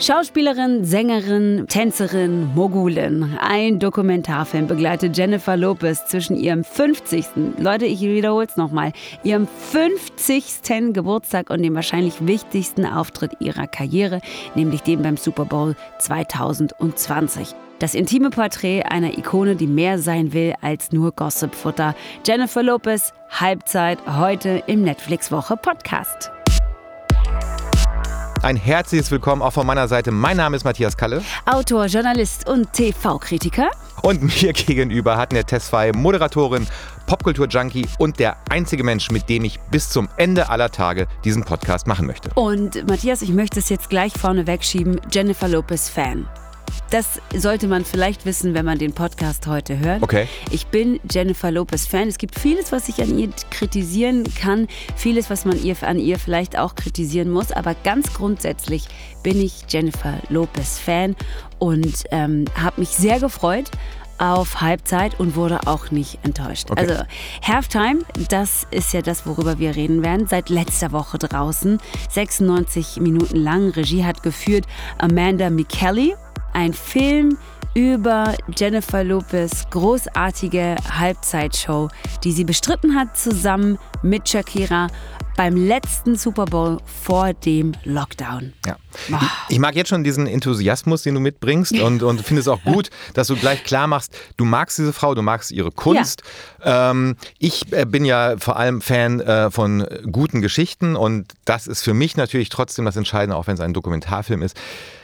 Schauspielerin, Sängerin, Tänzerin, Mogulin. Ein Dokumentarfilm begleitet Jennifer Lopez zwischen ihrem 50. Leute, ich wiederhole es nochmal, ihrem 50. Geburtstag und dem wahrscheinlich wichtigsten Auftritt ihrer Karriere, nämlich dem beim Super Bowl 2020. Das intime Porträt einer Ikone, die mehr sein will als nur Gossipfutter. Jennifer Lopez, Halbzeit, heute im Netflix-Woche Podcast. Ein herzliches Willkommen auch von meiner Seite. Mein Name ist Matthias Kalle. Autor, Journalist und TV-Kritiker. Und mir gegenüber hat der Test 2 Moderatorin, Popkultur-Junkie und der einzige Mensch, mit dem ich bis zum Ende aller Tage diesen Podcast machen möchte. Und Matthias, ich möchte es jetzt gleich vorne wegschieben, Jennifer Lopez Fan. Das sollte man vielleicht wissen, wenn man den Podcast heute hört. Okay. Ich bin Jennifer Lopez Fan. Es gibt vieles, was ich an ihr kritisieren kann, vieles, was man ihr, an ihr vielleicht auch kritisieren muss. Aber ganz grundsätzlich bin ich Jennifer Lopez Fan und ähm, habe mich sehr gefreut auf Halbzeit und wurde auch nicht enttäuscht. Okay. Also Halftime, das ist ja das, worüber wir reden werden, seit letzter Woche draußen. 96 Minuten lang. Regie hat geführt Amanda McKelly ein Film über Jennifer Lopez großartige Halbzeitshow, die sie bestritten hat zusammen mit Shakira beim letzten Super Bowl vor dem Lockdown. Ja. Ich mag jetzt schon diesen Enthusiasmus, den du mitbringst und, und finde es auch gut, dass du gleich klar machst, du magst diese Frau, du magst ihre Kunst. Ja. Ähm, ich äh, bin ja vor allem Fan äh, von guten Geschichten und das ist für mich natürlich trotzdem das Entscheidende, auch wenn es ein Dokumentarfilm ist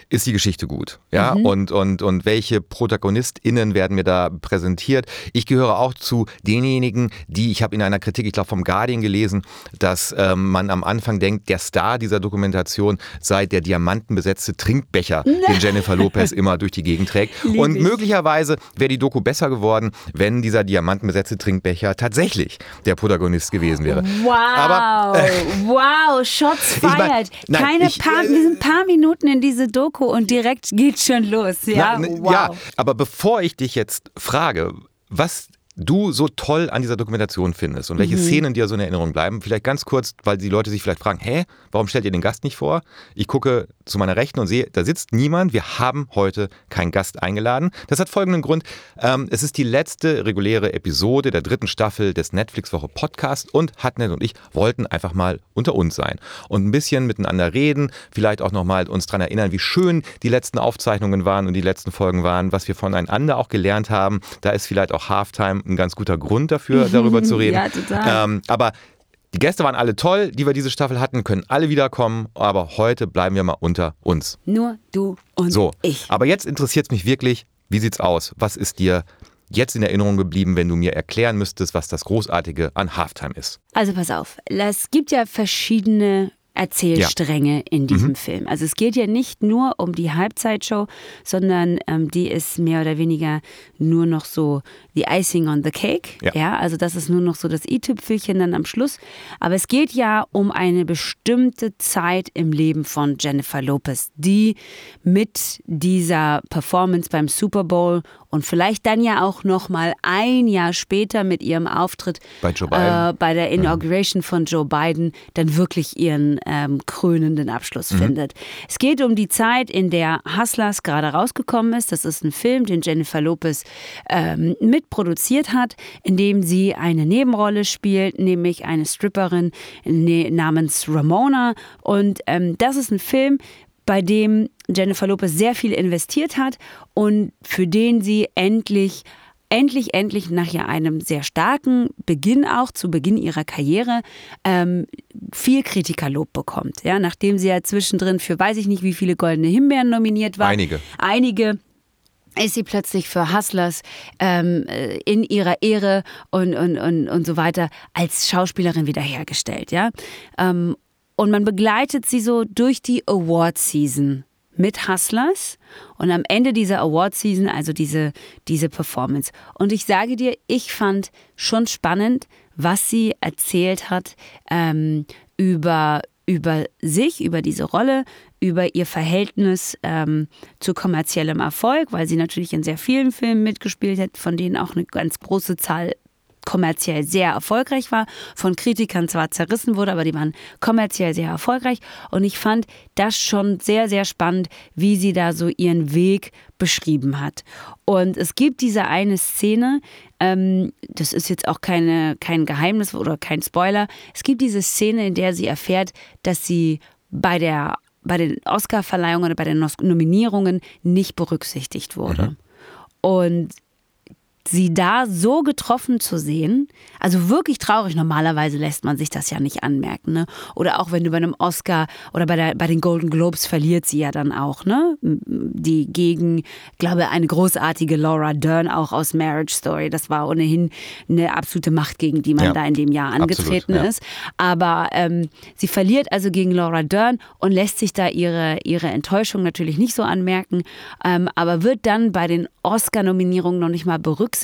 ist die Geschichte gut? Ja, mhm. und, und, und welche ProtagonistInnen werden mir da präsentiert? Ich gehöre auch zu denjenigen, die, ich habe in einer Kritik, ich glaube vom Guardian gelesen, dass ähm, man am Anfang denkt, der Star dieser Dokumentation sei der diamantenbesetzte Trinkbecher, den Jennifer Lopez immer durch die Gegend trägt. Lieb und möglicherweise wäre die Doku besser geworden, wenn dieser diamantenbesetzte Trinkbecher tatsächlich der Protagonist gewesen wäre. Wow, Aber, äh, wow, Shots fired. Ich mein, nein, Keine ich, paar, wir sind paar Minuten in diese Doku Doku und direkt geht schon los. Ja, Na, wow. ja aber bevor ich dich jetzt frage, was du so toll an dieser Dokumentation findest und welche mhm. Szenen dir so in Erinnerung bleiben. Vielleicht ganz kurz, weil die Leute sich vielleicht fragen, hä, warum stellt ihr den Gast nicht vor? Ich gucke zu meiner Rechten und sehe, da sitzt niemand. Wir haben heute keinen Gast eingeladen. Das hat folgenden Grund. Ähm, es ist die letzte reguläre Episode der dritten Staffel des Netflix-Woche Podcast und Hatnet und ich wollten einfach mal unter uns sein und ein bisschen miteinander reden, vielleicht auch nochmal uns daran erinnern, wie schön die letzten Aufzeichnungen waren und die letzten Folgen waren, was wir voneinander auch gelernt haben. Da ist vielleicht auch Halftime ein ganz guter Grund dafür, darüber zu reden. ja, total. Ähm, aber die Gäste waren alle toll, die wir diese Staffel hatten, können alle wiederkommen, aber heute bleiben wir mal unter uns. Nur du und so. ich. Aber jetzt interessiert es mich wirklich, wie sieht's aus? Was ist dir jetzt in Erinnerung geblieben, wenn du mir erklären müsstest, was das Großartige an Halftime ist? Also pass auf, es gibt ja verschiedene Erzählstränge ja. in diesem mhm. Film. Also es geht ja nicht nur um die Halbzeitshow, sondern ähm, die ist mehr oder weniger nur noch so the icing on the cake. Ja. ja, also das ist nur noch so das i-Tüpfelchen dann am Schluss. Aber es geht ja um eine bestimmte Zeit im Leben von Jennifer Lopez, die mit dieser Performance beim Super Bowl und vielleicht dann ja auch noch mal ein Jahr später mit ihrem Auftritt bei, äh, bei der Inauguration ja. von Joe Biden dann wirklich ihren ähm, krönenden Abschluss mhm. findet. Es geht um die Zeit, in der Hustlers gerade rausgekommen ist. Das ist ein Film, den Jennifer Lopez ähm, mitproduziert hat, in dem sie eine Nebenrolle spielt, nämlich eine Stripperin ne, namens Ramona. Und ähm, das ist ein Film, bei dem Jennifer Lopez sehr viel investiert hat und für den sie endlich endlich, endlich nach ja einem sehr starken Beginn auch, zu Beginn ihrer Karriere, ähm, viel Kritikerlob bekommt. Ja, nachdem sie ja zwischendrin für weiß ich nicht wie viele goldene Himbeeren nominiert war. Einige. Einige ist sie plötzlich für Hustlers ähm, äh, in ihrer Ehre und, und, und, und so weiter als Schauspielerin wiederhergestellt. Ja? Ähm, und man begleitet sie so durch die Award-Season mit Hustlers und am Ende dieser Award-Season, also diese, diese Performance. Und ich sage dir, ich fand schon spannend, was sie erzählt hat ähm, über, über sich, über diese Rolle, über ihr Verhältnis ähm, zu kommerziellem Erfolg, weil sie natürlich in sehr vielen Filmen mitgespielt hat, von denen auch eine ganz große Zahl kommerziell sehr erfolgreich war, von Kritikern zwar zerrissen wurde, aber die waren kommerziell sehr erfolgreich. Und ich fand das schon sehr, sehr spannend, wie sie da so ihren Weg beschrieben hat. Und es gibt diese eine Szene, ähm, das ist jetzt auch keine, kein Geheimnis oder kein Spoiler. Es gibt diese Szene, in der sie erfährt, dass sie bei der bei den Oscar-Verleihungen oder bei den Nominierungen nicht berücksichtigt wurde. Mhm. Und sie da so getroffen zu sehen, also wirklich traurig. Normalerweise lässt man sich das ja nicht anmerken. Ne? Oder auch wenn du bei einem Oscar oder bei, der, bei den Golden Globes verliert sie ja dann auch, ne? Die gegen, glaube eine großartige Laura Dern auch aus Marriage Story. Das war ohnehin eine absolute Macht, gegen die man ja, da in dem Jahr angetreten absolut, ja. ist. Aber ähm, sie verliert also gegen Laura Dern und lässt sich da ihre, ihre Enttäuschung natürlich nicht so anmerken, ähm, aber wird dann bei den Oscar-Nominierungen noch nicht mal berücksichtigt.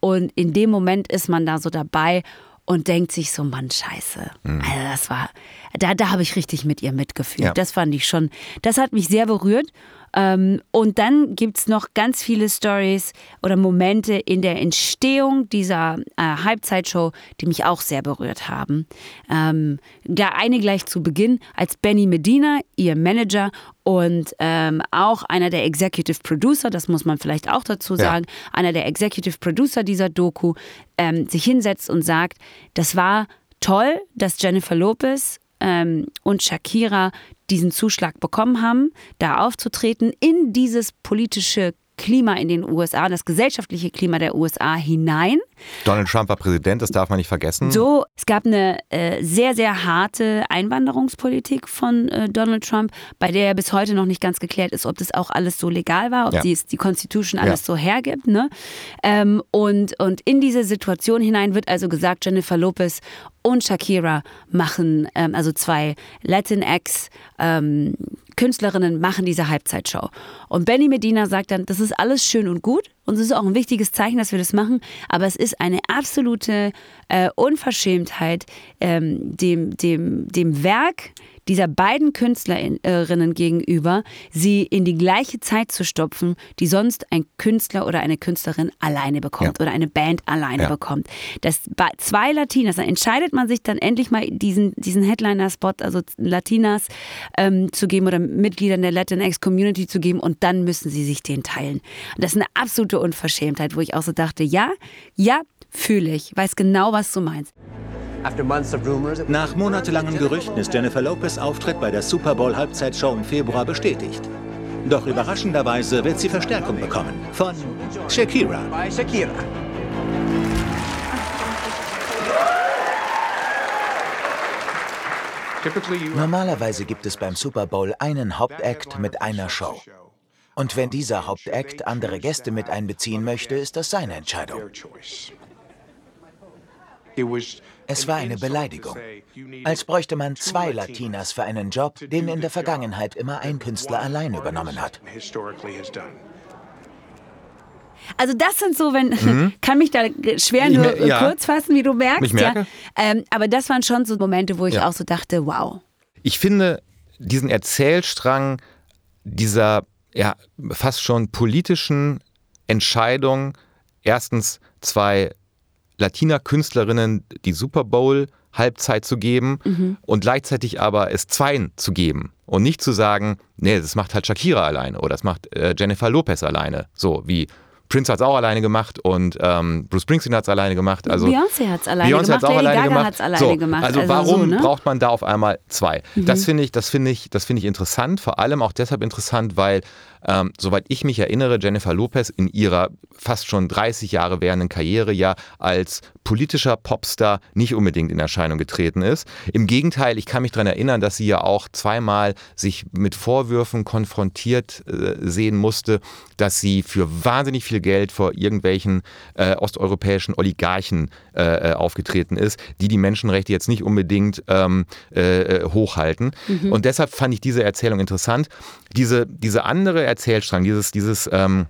Und in dem Moment ist man da so dabei und denkt sich so, Mann, scheiße. Mhm. Also das war, da, da habe ich richtig mit ihr mitgefühlt. Ja. Das fand ich schon, das hat mich sehr berührt. Ähm, und dann gibt es noch ganz viele Stories oder Momente in der Entstehung dieser äh, Halbzeitshow, die mich auch sehr berührt haben. Ähm, da eine gleich zu Beginn, als Benny Medina, ihr Manager und ähm, auch einer der Executive Producer, das muss man vielleicht auch dazu sagen, ja. einer der Executive Producer dieser Doku, ähm, sich hinsetzt und sagt, das war toll, dass Jennifer Lopez ähm, und Shakira diesen Zuschlag bekommen haben, da aufzutreten in dieses politische Klima in den USA, das gesellschaftliche Klima der USA hinein. Donald Trump war Präsident, das darf man nicht vergessen. So, es gab eine äh, sehr, sehr harte Einwanderungspolitik von äh, Donald Trump, bei der bis heute noch nicht ganz geklärt ist, ob das auch alles so legal war, ob ja. die, die Constitution alles ja. so hergibt. Ne? Ähm, und, und in diese Situation hinein wird also gesagt, Jennifer Lopez und Shakira machen, ähm, also zwei Latinx ähm, Künstlerinnen machen diese Halbzeitshow. Und Benny Medina sagt dann, das ist alles schön und gut und es ist auch ein wichtiges Zeichen, dass wir das machen, aber es ist eine absolute äh, Unverschämtheit ähm, dem, dem, dem Werk dieser beiden Künstlerinnen gegenüber, sie in die gleiche Zeit zu stopfen, die sonst ein Künstler oder eine Künstlerin alleine bekommt ja. oder eine Band alleine ja. bekommt. Das zwei Latinas, dann entscheidet man sich dann endlich mal diesen, diesen Headliner-Spot, also Latinas ähm, zu geben oder Mitgliedern der Latinx-Community zu geben und dann müssen sie sich den teilen. Das ist eine absolute Unverschämtheit, wo ich auch so dachte, ja, ja, fühle ich, weiß genau, was du meinst. Nach monatelangen Gerüchten ist Jennifer Lopez Auftritt bei der Super Bowl Halbzeitshow im Februar bestätigt. Doch überraschenderweise wird sie Verstärkung bekommen von Shakira. Normalerweise gibt es beim Super Bowl einen Hauptakt mit einer Show. Und wenn dieser Hauptakt andere Gäste mit einbeziehen möchte, ist das seine Entscheidung. Es war eine Beleidigung. Als bräuchte man zwei Latinas für einen Job, den in der Vergangenheit immer ein Künstler allein übernommen hat. Also das sind so, wenn mhm. kann mich da schwer nur ja. kurz fassen, wie du merkst. Ich merke. Ja. Ähm, aber das waren schon so Momente, wo ich ja. auch so dachte, wow. Ich finde diesen Erzählstrang dieser ja fast schon politischen Entscheidung, erstens zwei Latina-Künstlerinnen die Super Bowl Halbzeit zu geben mhm. und gleichzeitig aber es zweien zu geben und nicht zu sagen, nee, das macht halt Shakira alleine oder das macht äh, Jennifer Lopez alleine, so wie Prince hat es auch alleine gemacht und ähm, Bruce Springsteen hat es alleine gemacht. Also Beyoncé hat es alleine Beyoncé gemacht. Hat's auch Lady alleine Gaga gemacht. Hat's alleine so, gemacht. Also, also warum so, ne? braucht man da auf einmal zwei? Mhm. Das finde ich, das finde ich, das finde ich interessant. Vor allem auch deshalb interessant, weil ähm, soweit ich mich erinnere, Jennifer Lopez in ihrer fast schon 30 Jahre währenden Karriere ja als politischer Popstar nicht unbedingt in Erscheinung getreten ist. Im Gegenteil, ich kann mich daran erinnern, dass sie ja auch zweimal sich mit Vorwürfen konfrontiert äh, sehen musste, dass sie für wahnsinnig viel Geld vor irgendwelchen äh, osteuropäischen Oligarchen äh, äh aufgetreten ist, die die Menschenrechte jetzt nicht unbedingt ähm, äh, äh, hochhalten. Mhm. Und deshalb fand ich diese Erzählung interessant. Diese, diese andere Erzählstrang, dieses, dieses ähm,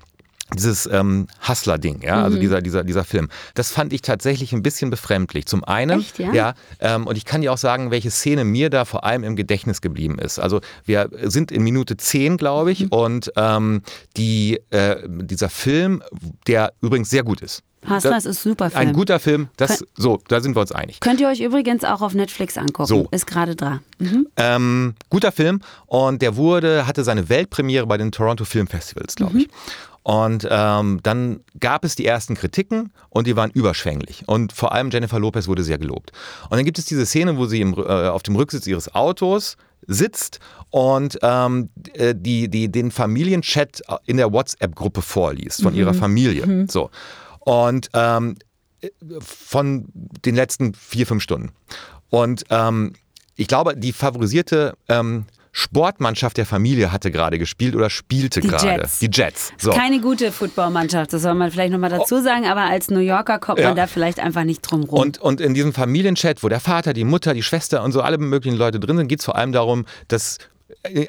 dieses ähm, Hustler-Ding, ja, also mhm. also dieser, dieser, dieser Film. Das fand ich tatsächlich ein bisschen befremdlich. Zum einen, Echt, ja, ja ähm, und ich kann dir auch sagen, welche Szene mir da vor allem im Gedächtnis geblieben ist. Also wir sind in Minute 10, glaube ich, mhm. und ähm, die, äh, dieser Film, der übrigens sehr gut ist, Hustlers ist super Film. Ein guter Film, das, so, da sind wir uns einig. Könnt ihr euch übrigens auch auf Netflix angucken. So. Ist gerade dran. Mhm. Ähm, guter Film und der wurde, hatte seine Weltpremiere bei den Toronto Film Festivals, glaube ich. Mhm. Und ähm, dann gab es die ersten Kritiken und die waren überschwänglich. Und vor allem Jennifer Lopez wurde sehr gelobt. Und dann gibt es diese Szene, wo sie im, äh, auf dem Rücksitz ihres Autos sitzt und ähm, äh, die, die, den Familienchat in der WhatsApp-Gruppe vorliest von mhm. ihrer Familie. Mhm. So. Und ähm, von den letzten vier, fünf Stunden. Und ähm, ich glaube, die favorisierte ähm, Sportmannschaft der Familie hatte gerade gespielt oder spielte gerade. Die Jets. So. Keine gute Footballmannschaft, das soll man vielleicht nochmal dazu oh. sagen, aber als New Yorker kommt ja. man da vielleicht einfach nicht drum rum. Und, und in diesem Familienchat, wo der Vater, die Mutter, die Schwester und so alle möglichen Leute drin sind, geht es vor allem darum, dass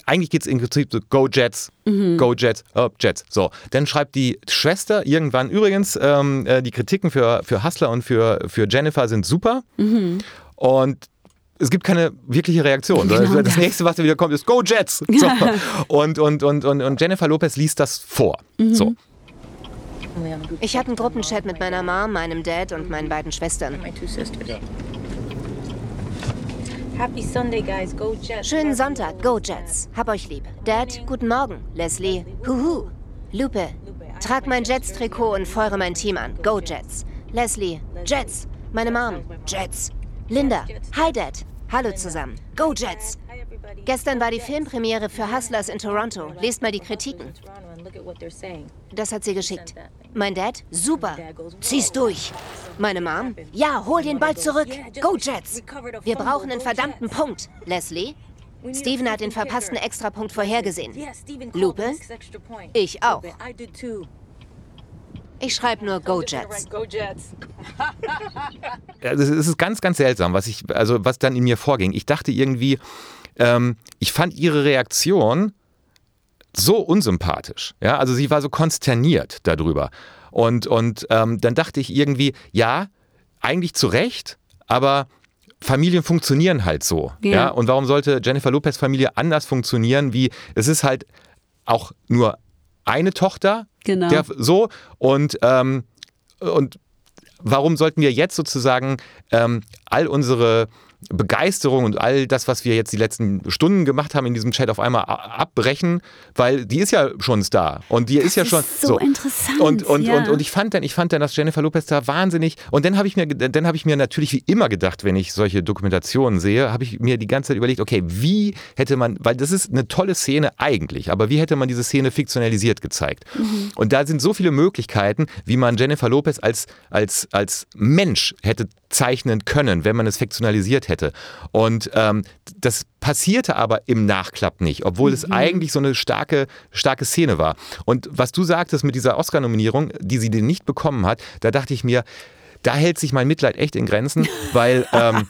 eigentlich geht es im Prinzip so Go Jets, mhm. Go Jets, oh, Jets. So, dann schreibt die Schwester irgendwann übrigens, ähm, äh, die Kritiken für, für Hustler und für, für Jennifer sind super. Mhm. Und es gibt keine wirkliche Reaktion. Genau das, nächste, was da wieder kommt, ist Go Jets. So. Und, und, und, und, und Jennifer Lopez liest das vor. Mhm. So. Ich hatte einen Gruppenchat mit meiner Mom, meinem Dad und meinen beiden Schwestern. Schönen Sonntag, Go Jets. Hab euch lieb. Dad, guten Morgen. Leslie, huhu. Lupe, trag mein Jets-Trikot und feuere mein Team an. Go Jets. Leslie, Jets. Meine Mom, Jets. Linda, hi Dad. Hallo zusammen. Go Jets! Gestern war die Filmpremiere für Hustlers in Toronto. Lest mal die Kritiken. Das hat sie geschickt. Mein Dad? Super. Zieh's durch. Meine Mom? Ja, hol den Ball zurück. Go Jets! Wir brauchen einen verdammten Punkt. Leslie? Steven hat den verpassten Extrapunkt vorhergesehen. Lupe? Ich auch. Ich schreibe nur Go Jets. Go Jets. es ist ganz, ganz seltsam, was ich, also was dann in mir vorging. Ich dachte irgendwie, ähm, ich fand ihre Reaktion so unsympathisch. Ja, also sie war so konsterniert darüber. Und, und ähm, dann dachte ich irgendwie, ja, eigentlich zu Recht, aber Familien funktionieren halt so. Ja. ja. Und warum sollte Jennifer Lopez Familie anders funktionieren, wie es ist halt auch nur eine Tochter, genau. der, so und ähm, und warum sollten wir jetzt sozusagen ähm, all unsere Begeisterung und all das, was wir jetzt die letzten Stunden gemacht haben in diesem Chat, auf einmal abbrechen, weil die ist ja schon Star und die das ist ja schon so, so. interessant. Und, und, ja. und, und ich fand dann, ich fand dann, dass Jennifer Lopez da wahnsinnig und dann habe ich mir, dann habe ich mir natürlich wie immer gedacht, wenn ich solche Dokumentationen sehe, habe ich mir die ganze Zeit überlegt, okay, wie hätte man, weil das ist eine tolle Szene eigentlich, aber wie hätte man diese Szene fiktionalisiert gezeigt? Mhm. Und da sind so viele Möglichkeiten, wie man Jennifer Lopez als, als, als Mensch hätte zeichnen können, wenn man es fiktionalisiert hätte. Und ähm, das passierte aber im Nachklapp nicht, obwohl mhm. es eigentlich so eine starke, starke Szene war. Und was du sagtest mit dieser Oscar-Nominierung, die sie denn nicht bekommen hat, da dachte ich mir, da hält sich mein Mitleid echt in Grenzen, weil, ähm,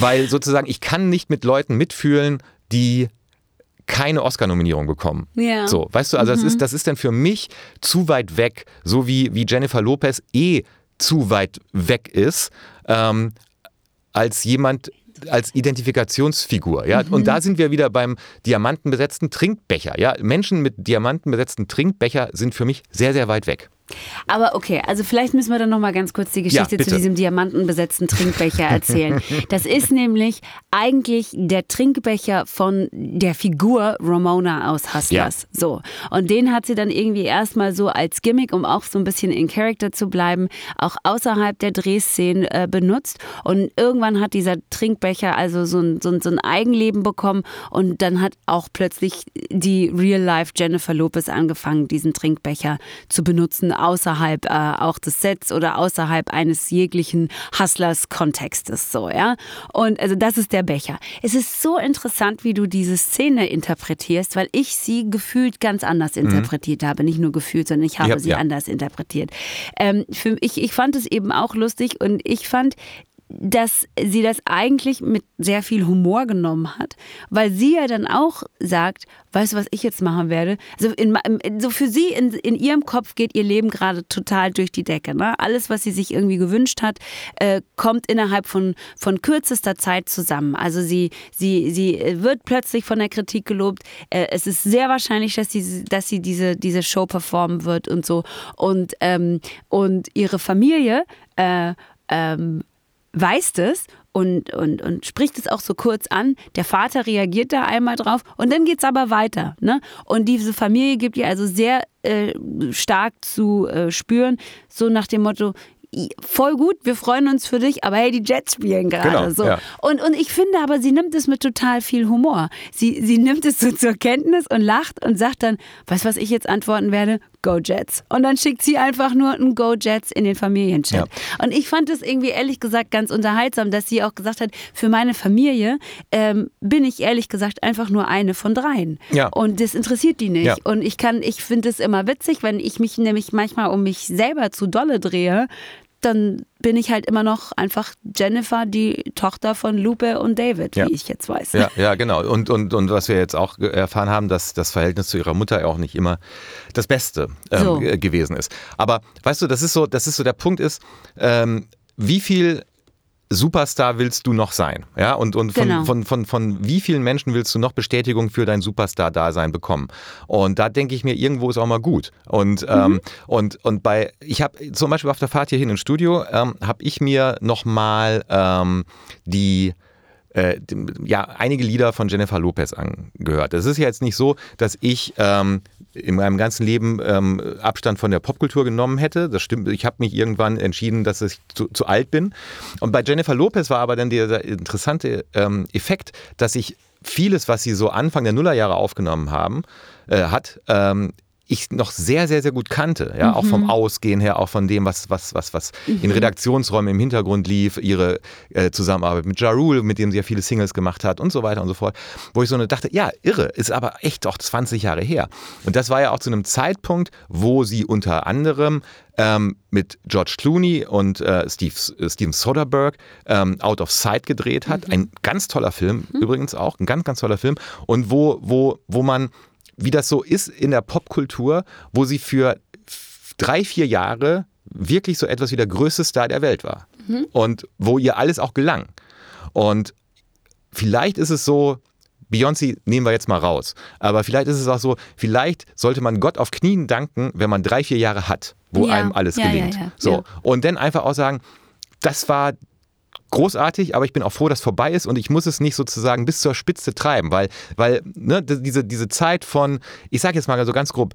weil sozusagen ich kann nicht mit Leuten mitfühlen, die keine Oscar-Nominierung bekommen. Ja. So, weißt du, also mhm. das ist, das ist dann für mich zu weit weg, so wie, wie Jennifer Lopez eh zu weit weg ist, ähm, als jemand, als Identifikationsfigur. Ja? Mhm. Und da sind wir wieder beim diamantenbesetzten Trinkbecher. Ja? Menschen mit diamantenbesetzten Trinkbecher sind für mich sehr, sehr weit weg. Aber okay, also vielleicht müssen wir dann noch mal ganz kurz die Geschichte ja, zu diesem diamantenbesetzten Trinkbecher erzählen. das ist nämlich eigentlich der Trinkbecher von der Figur Ramona aus Hustlers. Ja. So. Und den hat sie dann irgendwie erstmal so als Gimmick, um auch so ein bisschen in Character zu bleiben, auch außerhalb der Drehszenen äh, benutzt. Und irgendwann hat dieser Trinkbecher also so ein, so, ein, so ein Eigenleben bekommen und dann hat auch plötzlich die Real-Life Jennifer Lopez angefangen, diesen Trinkbecher zu benutzen außerhalb äh, auch des Sets oder außerhalb eines jeglichen Hustlers-Kontextes so, ja. Und also das ist der Becher. Es ist so interessant, wie du diese Szene interpretierst, weil ich sie gefühlt ganz anders mhm. interpretiert mhm. habe. Nicht nur gefühlt, sondern ich habe ja, sie ja. anders interpretiert. Ähm, für, ich, ich fand es eben auch lustig und ich fand, dass sie das eigentlich mit sehr viel Humor genommen hat, weil sie ja dann auch sagt, weißt du, was ich jetzt machen werde? Also in, so für sie in, in ihrem Kopf geht ihr Leben gerade total durch die Decke. Ne? Alles, was sie sich irgendwie gewünscht hat, äh, kommt innerhalb von, von kürzester Zeit zusammen. Also sie, sie, sie wird plötzlich von der Kritik gelobt. Äh, es ist sehr wahrscheinlich, dass sie, dass sie diese, diese Show performen wird und so. Und, ähm, und ihre Familie äh, ähm, weiß das und, und, und spricht es auch so kurz an. Der Vater reagiert da einmal drauf und dann geht es aber weiter. Ne? Und diese Familie gibt ihr also sehr äh, stark zu äh, spüren, so nach dem Motto, voll gut, wir freuen uns für dich, aber hey, die Jets spielen gerade genau, so. Ja. Und, und ich finde aber, sie nimmt es mit total viel Humor. Sie, sie nimmt es so zur Kenntnis und lacht und sagt dann, weißt du, was ich jetzt antworten werde? Go Jets. Und dann schickt sie einfach nur ein Go Jets in den Familienchat. Ja. Und ich fand es irgendwie ehrlich gesagt ganz unterhaltsam, dass sie auch gesagt hat, für meine Familie ähm, bin ich ehrlich gesagt einfach nur eine von dreien. Ja. Und das interessiert die nicht. Ja. Und ich kann, ich finde es immer witzig, wenn ich mich nämlich manchmal um mich selber zu dolle drehe, dann bin ich halt immer noch einfach Jennifer, die Tochter von Lupe und David, ja. wie ich jetzt weiß. Ja, ja genau. Und, und, und was wir jetzt auch erfahren haben, dass das Verhältnis zu ihrer Mutter auch nicht immer das Beste ähm, so. gewesen ist. Aber weißt du, das ist so, das ist so der Punkt ist, ähm, wie viel Superstar willst du noch sein? Ja, und, und von, genau. von, von, von, wie vielen Menschen willst du noch Bestätigung für dein Superstar-Dasein bekommen? Und da denke ich mir, irgendwo ist auch mal gut. Und, mhm. ähm, und, und bei, ich habe zum Beispiel auf der Fahrt hierhin ins Studio, ähm, habe ich mir nochmal ähm, die äh, ja, einige Lieder von Jennifer Lopez angehört. Es ist ja jetzt nicht so, dass ich ähm, in meinem ganzen Leben ähm, Abstand von der Popkultur genommen hätte. Das stimmt. Ich habe mich irgendwann entschieden, dass ich zu, zu, alt bin. Und bei Jennifer Lopez war aber dann dieser interessante ähm, Effekt, dass ich vieles, was sie so Anfang der Nullerjahre aufgenommen haben, äh, hat, ähm, ich noch sehr, sehr, sehr gut kannte. Ja, mhm. auch vom mhm. Ausgehen her, auch von dem, was, was, was, was mhm. in Redaktionsräumen im Hintergrund lief, ihre äh, Zusammenarbeit mit Ja Rule, mit dem sie ja viele Singles gemacht hat und so weiter und so fort. Wo ich so eine dachte, ja, irre, ist aber echt doch 20 Jahre her. Und das war ja auch zu einem Zeitpunkt, wo sie unter anderem ähm, mit George Clooney und äh, Steve, äh, Steven Soderbergh ähm, Out of Sight gedreht hat. Mhm. Ein ganz toller Film, übrigens auch, ein ganz, ganz toller Film. Und wo, wo, wo man wie das so ist in der Popkultur, wo sie für drei, vier Jahre wirklich so etwas wie der größte Star der Welt war. Mhm. Und wo ihr alles auch gelang. Und vielleicht ist es so, Beyoncé nehmen wir jetzt mal raus. Aber vielleicht ist es auch so, vielleicht sollte man Gott auf Knien danken, wenn man drei, vier Jahre hat, wo ja. einem alles ja, gelingt. Ja, so. Und dann einfach auch sagen, das war großartig, aber ich bin auch froh, dass vorbei ist und ich muss es nicht sozusagen bis zur Spitze treiben, weil, weil ne, diese, diese Zeit von, ich sage jetzt mal so ganz grob,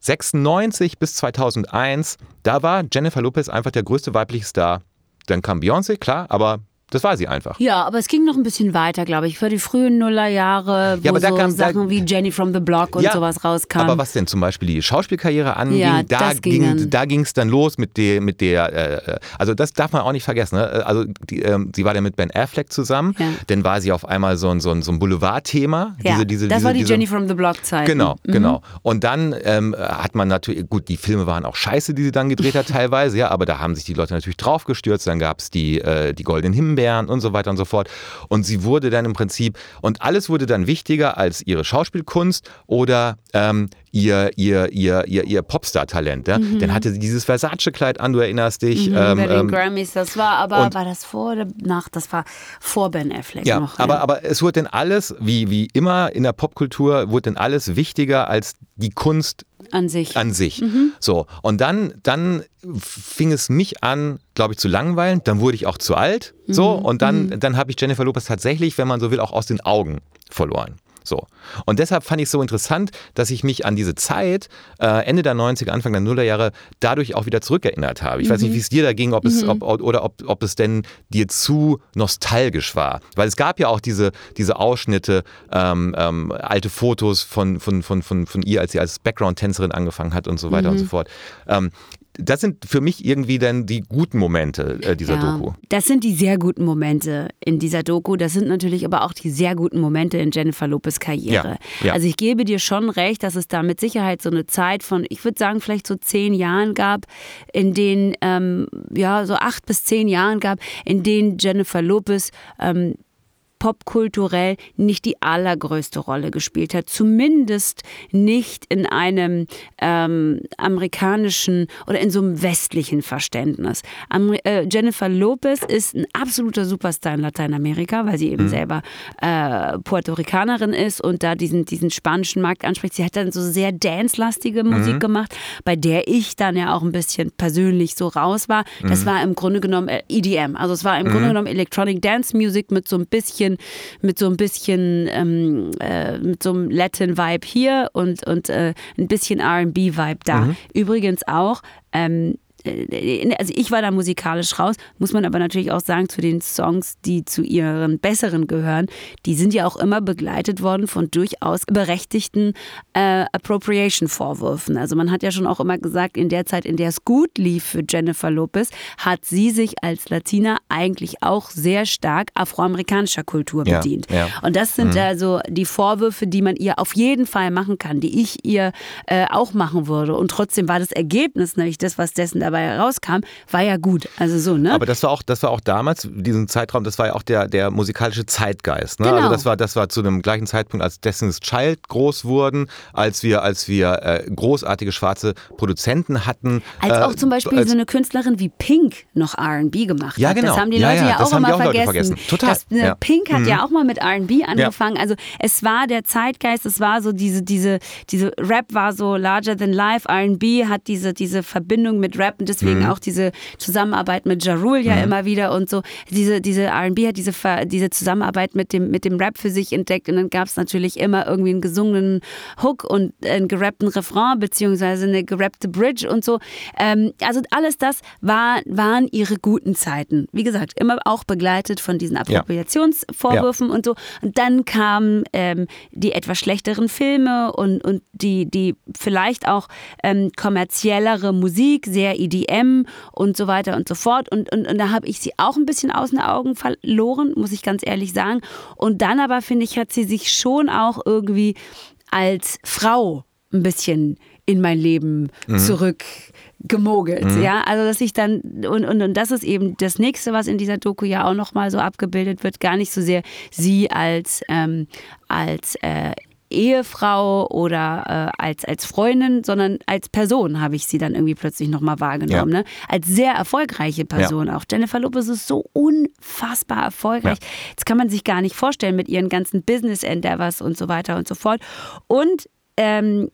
96 bis 2001, da war Jennifer Lopez einfach der größte weibliche Star. Dann kam Beyoncé, klar, aber das war sie einfach. Ja, aber es ging noch ein bisschen weiter, glaube ich. Für die frühen Nullerjahre, wo ja, aber da so kam, Sachen da, wie Jenny from the Block und ja, sowas rauskamen. Aber was denn zum Beispiel die Schauspielkarriere anging, ja, da ging da ging es dann los mit der, mit der äh, also das darf man auch nicht vergessen. Ne? Also die, ähm, sie war ja mit Ben Affleck zusammen, ja. dann war sie auf einmal so ein, so ein, so ein Boulevardthema. Ja, diese, diese, das diese, war die Jenny from the Block Zeit. Genau, mhm. genau. Und dann ähm, hat man natürlich, gut, die Filme waren auch scheiße, die sie dann gedreht hat teilweise, ja, aber da haben sich die Leute natürlich draufgestürzt. Dann gab es die, äh, die Goldenen Himbeeren und so weiter und so fort. Und sie wurde dann im Prinzip, und alles wurde dann wichtiger als ihre Schauspielkunst oder ähm, ihr, ihr, ihr, ihr, ihr Popstar-Talent. Ja? Mhm. Dann hatte sie dieses Versace-Kleid an, du erinnerst dich. Mhm, ähm, bei den ähm, Grammys, das war aber, war das vor oder nach? Das war vor Ben Affleck ja, noch. Aber, ja. aber es wurde dann alles, wie, wie immer in der Popkultur, wurde dann alles wichtiger als die Kunst an sich. An sich. Mhm. So. Und dann, dann fing es mich an, glaube ich, zu langweilen. Dann wurde ich auch zu alt. So. Mhm. Und dann, mhm. dann habe ich Jennifer Lopez tatsächlich, wenn man so will, auch aus den Augen verloren. So. Und deshalb fand ich es so interessant, dass ich mich an diese Zeit, äh, Ende der 90er, Anfang der Nullerjahre, dadurch auch wieder zurückerinnert habe. Ich mhm. weiß nicht, mhm. wie es dir da ging, ob es, mhm. ob, oder ob, ob es denn dir zu nostalgisch war. Weil es gab ja auch diese, diese Ausschnitte, ähm, ähm, alte Fotos von, von, von, von, von ihr, als sie als Background-Tänzerin angefangen hat und so weiter mhm. und so fort. Ähm, das sind für mich irgendwie dann die guten Momente äh, dieser ja, Doku. Das sind die sehr guten Momente in dieser Doku. Das sind natürlich aber auch die sehr guten Momente in Jennifer Lopez Karriere. Ja, ja. Also ich gebe dir schon recht, dass es da mit Sicherheit so eine Zeit von, ich würde sagen, vielleicht so zehn Jahren gab, in denen, ähm, ja, so acht bis zehn Jahren gab, in denen Jennifer Lopez ähm, popkulturell nicht die allergrößte Rolle gespielt hat. Zumindest nicht in einem ähm, amerikanischen oder in so einem westlichen Verständnis. Am, äh, Jennifer Lopez ist ein absoluter Superstar in Lateinamerika, weil sie eben mhm. selber äh, Puerto Ricanerin ist und da diesen, diesen spanischen Markt anspricht. Sie hat dann so sehr dance-lastige Musik mhm. gemacht, bei der ich dann ja auch ein bisschen persönlich so raus war. Das mhm. war im Grunde genommen äh, EDM. Also es war im Grunde mhm. genommen Electronic Dance Music mit so ein bisschen bisschen, mit so ein bisschen, ähm, äh, mit so einem Latin-Vibe hier und, und äh, ein bisschen RB-Vibe da. Mhm. Übrigens auch, ähm, äh, also ich war da musikalisch raus, muss man aber natürlich auch sagen, zu den Songs, die zu ihren besseren gehören, die sind ja auch immer begleitet worden von durchaus berechtigten äh, Appropriation-Vorwürfen. Also man hat ja schon auch immer gesagt, in der Zeit, in der es gut lief für Jennifer Lopez, hat sie sich als Latina eigentlich auch sehr stark afroamerikanischer Kultur bedient. Ja, ja. Und das sind mhm. also die Vorwürfe, die man ihr auf jeden Fall machen kann, die ich ihr äh, auch machen würde. Und trotzdem war das Ergebnis nämlich das, was dessen dabei rauskam, war ja gut. Also so, ne? Aber das war auch, das war auch damals, diesen Zeitraum, das war ja auch der, der musikalische Zeitgeist. Ne? Also genau. Also das war, das war zu dem gleichen Zeitpunkt, als Destiny's Child groß wurden, als wir, als wir äh, großartige schwarze Produzenten hatten. Als äh, auch zum Beispiel so eine Künstlerin wie Pink noch RB gemacht hat. Ja, genau. Das haben die Leute ja, ja, ja auch immer auch vergessen. vergessen. Total. Das, äh, Pink hat mhm. ja auch mal mit RB angefangen. Also es war der Zeitgeist, es war so diese, diese, diese Rap war so larger than life. RB hat diese, diese Verbindung mit Rap und deswegen mhm. auch diese Zusammenarbeit mit Ja Rule ja mhm. immer wieder und so. Diese, diese RB hat diese, diese Zusammenarbeit mit dem, mit dem Rap für sich entdeckt und dann gab es natürlich immer irgendwie einen gesungenen Hook und einen gerappten Refrain beziehungsweise eine gerappte Bridge und so. Ähm, also alles das war, waren ihre guten Zeiten. Wie gesagt, immer auch begleitet von diesen Appropriationsvorwürfen ja. und so. Und dann kamen ähm, die etwas schlechteren Filme und, und die, die vielleicht auch ähm, kommerziellere Musik, sehr EDM und so weiter und so fort. Und, und, und da habe ich sie auch ein bisschen aus den Augen verloren, muss ich ganz ehrlich sagen. Und dann aber, finde ich, hat sie sich schon auch irgendwie als Frau ein bisschen in mein Leben mhm. zurück gemogelt, mhm. ja, also dass ich dann und, und und das ist eben das nächste, was in dieser Doku ja auch noch mal so abgebildet wird, gar nicht so sehr sie als ähm, als äh, Ehefrau oder äh, als, als Freundin, sondern als Person habe ich sie dann irgendwie plötzlich nochmal wahrgenommen. Ja. Ne? Als sehr erfolgreiche Person ja. auch. Jennifer Lopez ist so unfassbar erfolgreich. Ja. Das kann man sich gar nicht vorstellen mit ihren ganzen Business Endeavors und so weiter und so fort. Und ähm,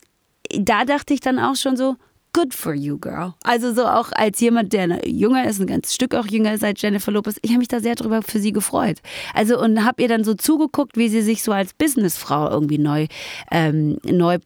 da dachte ich dann auch schon so, good for you, girl. Also so auch als jemand, der jünger ist, ein ganzes Stück auch jünger ist als Jennifer Lopez, ich habe mich da sehr drüber für sie gefreut. Also und habe ihr dann so zugeguckt, wie sie sich so als Businessfrau irgendwie neu, ähm, neu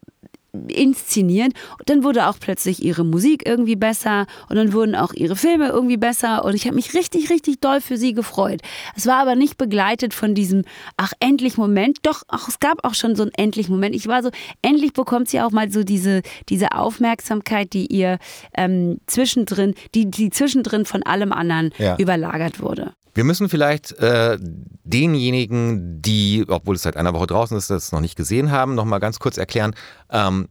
inszeniert. Und dann wurde auch plötzlich ihre Musik irgendwie besser und dann wurden auch ihre Filme irgendwie besser und ich habe mich richtig, richtig doll für sie gefreut. Es war aber nicht begleitet von diesem, ach, endlich Moment. Doch, ach, es gab auch schon so einen endlich Moment. Ich war so, endlich bekommt sie auch mal so diese, diese Aufmerksamkeit, die ihr ähm, zwischendrin, die, die zwischendrin von allem anderen ja. überlagert wurde. Wir müssen vielleicht äh, denjenigen, die, obwohl es seit einer Woche draußen ist, das noch nicht gesehen haben, noch mal ganz kurz erklären, ähm,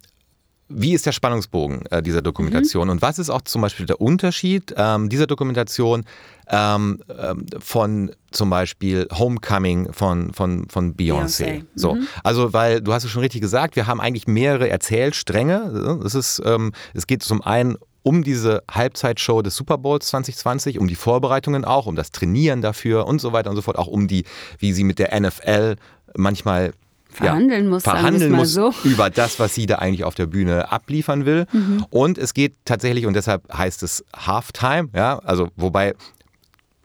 wie ist der Spannungsbogen äh, dieser Dokumentation mhm. und was ist auch zum Beispiel der Unterschied ähm, dieser Dokumentation ähm, ähm, von zum Beispiel Homecoming von, von, von Beyoncé. Beyoncé. So, mhm. also weil du hast es schon richtig gesagt, wir haben eigentlich mehrere Erzählstränge. Es ist, ähm, es geht zum einen um diese Halbzeitshow des Super Bowls 2020, um die Vorbereitungen auch, um das Trainieren dafür und so weiter und so fort, auch um die, wie sie mit der NFL manchmal verhandeln ja, muss, verhandeln muss so. über das, was sie da eigentlich auf der Bühne abliefern will. Mhm. Und es geht tatsächlich, und deshalb heißt es Halftime, ja, also wobei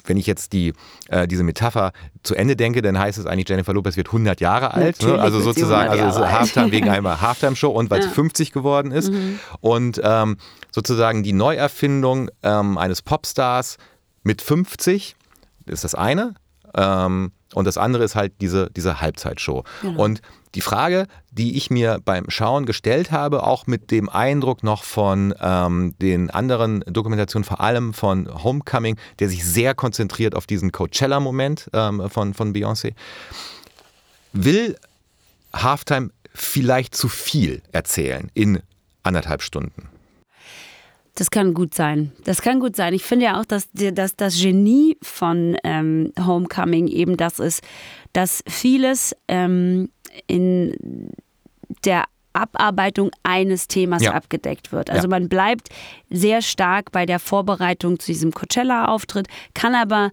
wenn ich jetzt die, äh, diese Metapher zu Ende denke, dann heißt es eigentlich, Jennifer Lopez wird 100 Jahre alt. Ne? Also sozusagen, also Halftime wegen einer Halftime-Show und weil ja. sie 50 geworden ist. Mhm. Und ähm, sozusagen die Neuerfindung ähm, eines Popstars mit 50 ist das eine. Ähm, und das andere ist halt diese, diese Halbzeitshow. Genau. Und die Frage, die ich mir beim Schauen gestellt habe, auch mit dem Eindruck noch von ähm, den anderen Dokumentationen, vor allem von Homecoming, der sich sehr konzentriert auf diesen Coachella-Moment ähm, von, von Beyoncé, will Halftime vielleicht zu viel erzählen in anderthalb Stunden? Das kann gut sein. Das kann gut sein. Ich finde ja auch, dass, dass das Genie von ähm, Homecoming eben das ist, dass vieles ähm, in der Abarbeitung eines Themas ja. abgedeckt wird. Also ja. man bleibt sehr stark bei der Vorbereitung zu diesem Coachella-Auftritt, kann aber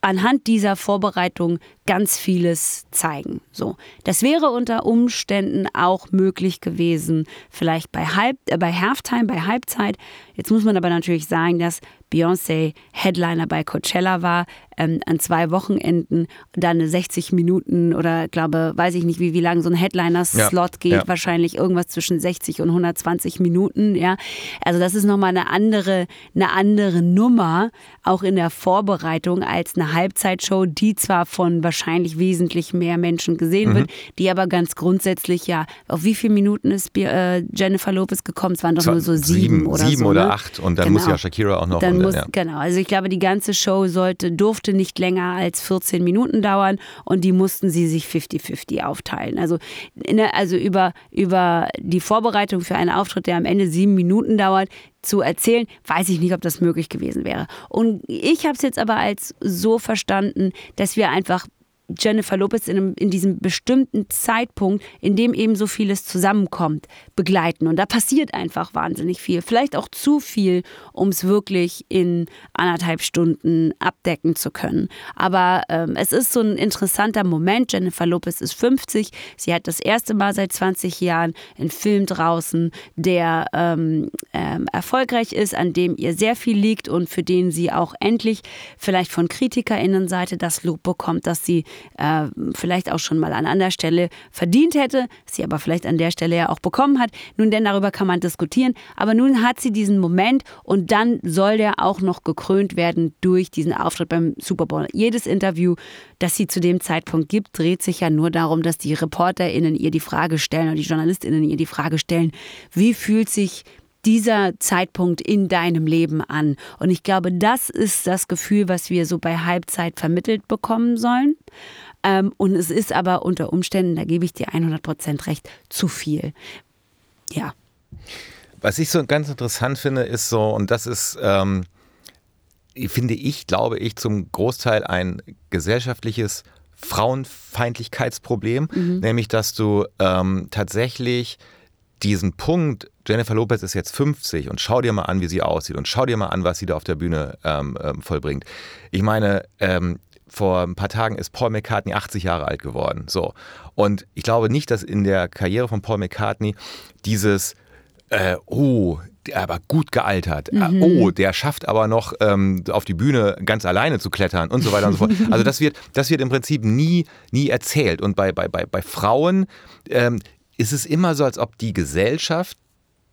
anhand dieser Vorbereitung ganz vieles zeigen. So, das wäre unter Umständen auch möglich gewesen, vielleicht bei Halb, äh, bei Halftime, bei Halbzeit. Jetzt muss man aber natürlich sagen, dass Beyoncé Headliner bei Coachella war, ähm, an zwei Wochenenden, dann 60 Minuten oder glaube, weiß ich nicht, wie, wie lang so ein Headliner-Slot ja, geht, ja. wahrscheinlich irgendwas zwischen 60 und 120 Minuten, ja. Also das ist nochmal eine andere, eine andere Nummer, auch in der Vorbereitung als eine Halbzeitshow, die zwar von wahrscheinlich wesentlich mehr Menschen gesehen mhm. wird, die aber ganz grundsätzlich ja, auf wie viele Minuten ist äh, Jennifer Lopez gekommen? Es waren doch nur so sieben, sieben oder sieben so. Sieben oder ne? acht und dann genau. muss ja Shakira auch noch. Dann muss, ja. Genau, also ich glaube, die ganze Show sollte, durfte nicht länger als 14 Minuten dauern und die mussten sie sich 50-50 aufteilen. Also, der, also über, über die Vorbereitung für einen Auftritt, der am Ende sieben Minuten dauert, zu erzählen, weiß ich nicht, ob das möglich gewesen wäre. Und ich habe es jetzt aber als so verstanden, dass wir einfach Jennifer Lopez in, einem, in, diesem bestimmten Zeitpunkt, in dem eben so vieles zusammenkommt, begleiten. Und da passiert einfach wahnsinnig viel. Vielleicht auch zu viel, um es wirklich in anderthalb Stunden abdecken zu können. Aber ähm, es ist so ein interessanter Moment. Jennifer Lopez ist 50. Sie hat das erste Mal seit 20 Jahren einen Film draußen, der ähm, ähm, erfolgreich ist, an dem ihr sehr viel liegt und für den sie auch endlich vielleicht von KritikerInnenseite das Lob bekommt, dass sie äh, vielleicht auch schon mal an anderer Stelle verdient hätte, sie aber vielleicht an der Stelle ja auch bekommen hat. Nun, denn darüber kann man diskutieren. Aber nun hat sie diesen Moment und dann soll der auch noch gekrönt werden durch diesen Auftritt beim Super Bowl. Jedes Interview, das sie zu dem Zeitpunkt gibt, dreht sich ja nur darum, dass die ReporterInnen ihr die Frage stellen oder die JournalistInnen ihr die Frage stellen, wie fühlt sich dieser Zeitpunkt in deinem Leben an? Und ich glaube, das ist das Gefühl, was wir so bei Halbzeit vermittelt bekommen sollen. Ähm, und es ist aber unter Umständen, da gebe ich dir 100 Prozent recht, zu viel. Ja. Was ich so ganz interessant finde, ist so, und das ist, ähm, finde ich, glaube ich, zum Großteil ein gesellschaftliches Frauenfeindlichkeitsproblem, mhm. nämlich dass du ähm, tatsächlich diesen Punkt, Jennifer Lopez ist jetzt 50 und schau dir mal an, wie sie aussieht und schau dir mal an, was sie da auf der Bühne ähm, ähm, vollbringt. Ich meine, ähm, vor ein paar Tagen ist Paul McCartney 80 Jahre alt geworden. So. Und ich glaube nicht, dass in der Karriere von Paul McCartney dieses, äh, oh, aber gut gealtert. Äh, mhm. Oh, der schafft aber noch ähm, auf die Bühne ganz alleine zu klettern und so weiter und so fort. Also das wird, das wird im Prinzip nie, nie erzählt. Und bei, bei, bei, bei Frauen ähm, ist es immer so, als ob die Gesellschaft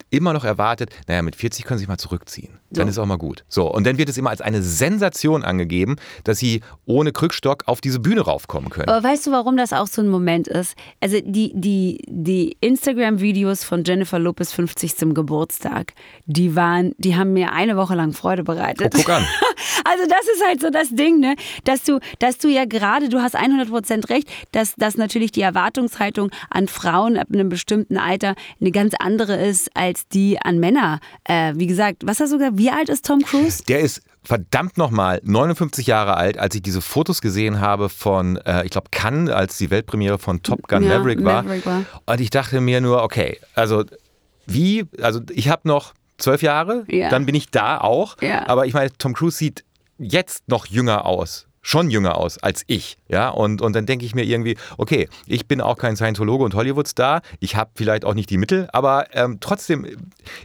immer noch erwartet, naja, mit 40 können sie sich mal zurückziehen. Dann so. ist auch mal gut. So, und dann wird es immer als eine Sensation angegeben, dass sie ohne Krückstock auf diese Bühne raufkommen können. Aber weißt du, warum das auch so ein Moment ist? Also die, die, die Instagram-Videos von Jennifer Lopez 50 zum Geburtstag, die waren, die haben mir eine Woche lang Freude bereitet. Oh, guck an. Also das ist halt so das Ding, ne? Dass du, dass du ja gerade, du hast 100 Prozent recht, dass, dass natürlich die Erwartungshaltung an Frauen ab einem bestimmten Alter eine ganz andere ist als die an Männer. Äh, wie gesagt, was hast du gesagt? Wie alt ist Tom Cruise? Der ist verdammt nochmal 59 Jahre alt, als ich diese Fotos gesehen habe von, äh, ich glaube, Cannes, als die Weltpremiere von Top Gun ja, Maverick, war. Maverick war. Und ich dachte mir nur, okay, also wie, also ich habe noch zwölf Jahre, ja. dann bin ich da auch. Ja. Aber ich meine, Tom Cruise sieht jetzt noch jünger aus schon jünger aus als ich. Ja, und, und dann denke ich mir irgendwie, okay, ich bin auch kein Scientologe und Hollywood-Star, ich habe vielleicht auch nicht die Mittel, aber ähm, trotzdem,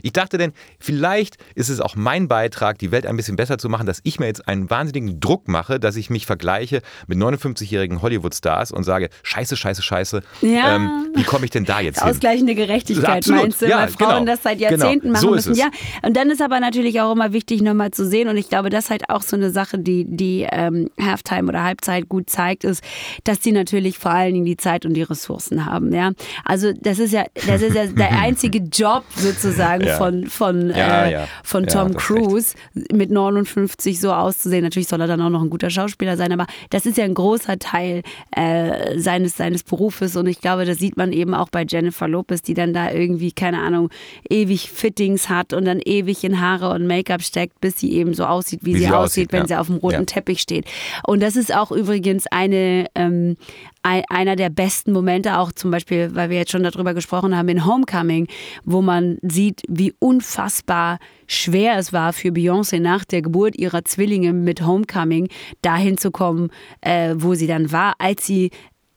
ich dachte denn, vielleicht ist es auch mein Beitrag, die Welt ein bisschen besser zu machen, dass ich mir jetzt einen wahnsinnigen Druck mache, dass ich mich vergleiche mit 59-jährigen Hollywood-Stars und sage, scheiße, scheiße, scheiße, ja. ähm, wie komme ich denn da jetzt hin? Ausgleichende Gerechtigkeit Absolut. meinst du, ja, weil Frauen genau. das seit genau. Jahrzehnten genau. machen so müssen. Ja, und dann ist aber natürlich auch immer wichtig nochmal zu sehen und ich glaube, das ist halt auch so eine Sache, die, die ähm, Halftime oder Halbzeit gut zeigt, ist, dass die natürlich vor allen Dingen die Zeit und die Ressourcen haben. Ja? Also das ist ja, das ist ja der einzige Job sozusagen ja. von, von, ja, äh, ja. von Tom Cruise mit 59 so auszusehen. Natürlich soll er dann auch noch ein guter Schauspieler sein, aber das ist ja ein großer Teil äh, seines, seines Berufes und ich glaube, das sieht man eben auch bei Jennifer Lopez, die dann da irgendwie, keine Ahnung, ewig Fittings hat und dann ewig in Haare und Make-up steckt, bis sie eben so aussieht, wie, wie sie, sie, aussieht, aussieht wenn sie auf dem roten Teppich steht. Und das ist auch übrigens eine, ähm, einer der besten Momente, auch zum Beispiel, weil wir jetzt schon darüber gesprochen haben, in Homecoming, wo man sieht, wie unfassbar schwer es war für Beyoncé nach der Geburt ihrer Zwillinge mit Homecoming dahin zu kommen, äh, wo sie dann war, als sie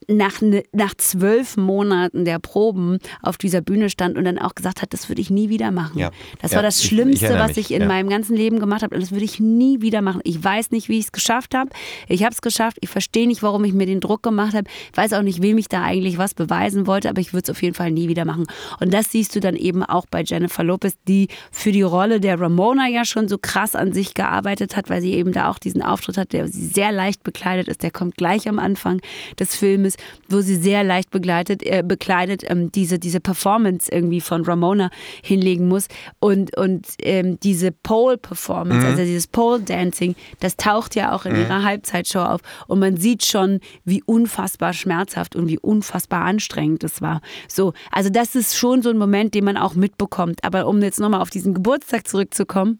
nach, ne, nach zwölf Monaten der Proben auf dieser Bühne stand und dann auch gesagt hat, das würde ich nie wieder machen. Ja. Das ja, war das Schlimmste, ich, ich was ich in ja. meinem ganzen Leben gemacht habe und das würde ich nie wieder machen. Ich weiß nicht, wie ich es geschafft habe. Ich habe es geschafft. Ich verstehe nicht, warum ich mir den Druck gemacht habe. Ich weiß auch nicht, wem ich da eigentlich was beweisen wollte, aber ich würde es auf jeden Fall nie wieder machen. Und das siehst du dann eben auch bei Jennifer Lopez, die für die Rolle der Ramona ja schon so krass an sich gearbeitet hat, weil sie eben da auch diesen Auftritt hat, der sehr leicht bekleidet ist. Der kommt gleich am Anfang des Filmes ist, wo sie sehr leicht begleitet, äh, bekleidet ähm, diese, diese Performance irgendwie von Ramona hinlegen muss. Und, und ähm, diese Pole-Performance, mhm. also dieses Pole-Dancing, das taucht ja auch in mhm. ihrer Halbzeitshow auf. Und man sieht schon, wie unfassbar schmerzhaft und wie unfassbar anstrengend es war. So, also das ist schon so ein Moment, den man auch mitbekommt. Aber um jetzt nochmal auf diesen Geburtstag zurückzukommen,